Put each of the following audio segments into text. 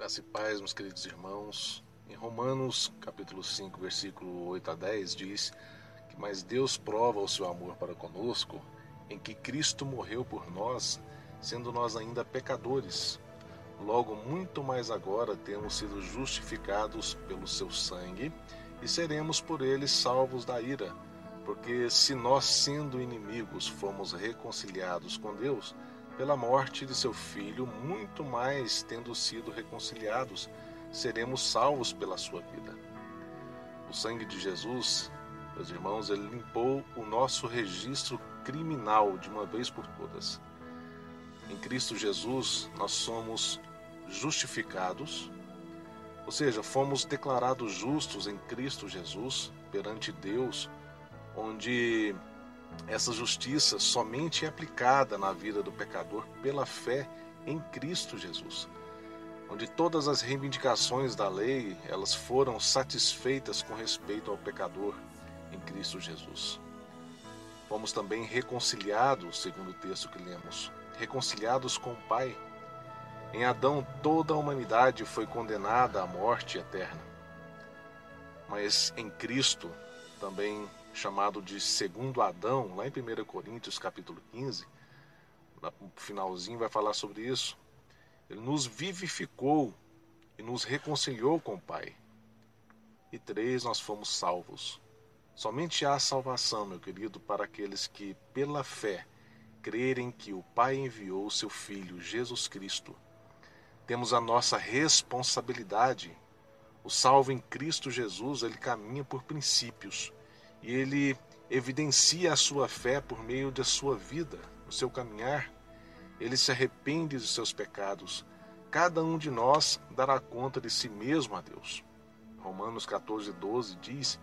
Graça e paz, meus queridos irmãos. Em Romanos, capítulo 5, versículo 8 a 10, diz que mais Deus prova o seu amor para conosco em que Cristo morreu por nós, sendo nós ainda pecadores. Logo, muito mais agora temos sido justificados pelo seu sangue e seremos por ele salvos da ira. Porque se nós, sendo inimigos, fomos reconciliados com Deus, pela morte de seu filho, muito mais tendo sido reconciliados, seremos salvos pela sua vida. O sangue de Jesus, meus irmãos, ele limpou o nosso registro criminal de uma vez por todas. Em Cristo Jesus, nós somos justificados, ou seja, fomos declarados justos em Cristo Jesus perante Deus, onde essa justiça somente é aplicada na vida do pecador pela fé em Cristo Jesus, onde todas as reivindicações da lei, elas foram satisfeitas com respeito ao pecador em Cristo Jesus. Fomos também reconciliados, segundo o texto que lemos, reconciliados com o Pai. Em Adão toda a humanidade foi condenada à morte eterna. Mas em Cristo também chamado de segundo Adão, lá em 1 Coríntios capítulo 15, no finalzinho vai falar sobre isso. Ele nos vivificou e nos reconciliou com o Pai. E três, nós fomos salvos. Somente há salvação, meu querido, para aqueles que, pela fé, crerem que o Pai enviou o seu Filho, Jesus Cristo. Temos a nossa responsabilidade. O salvo em Cristo Jesus, ele caminha por princípios e ele evidencia a sua fé por meio da sua vida, no seu caminhar. Ele se arrepende dos seus pecados. Cada um de nós dará conta de si mesmo a Deus. Romanos 14, 12 diz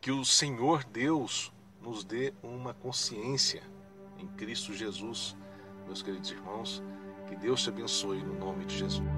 que o Senhor Deus nos dê uma consciência em Cristo Jesus. Meus queridos irmãos, que Deus te abençoe no nome de Jesus.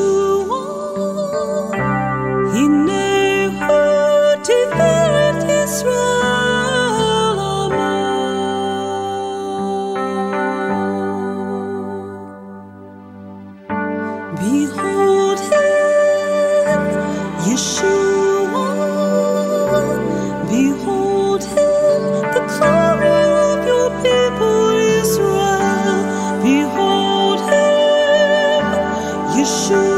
should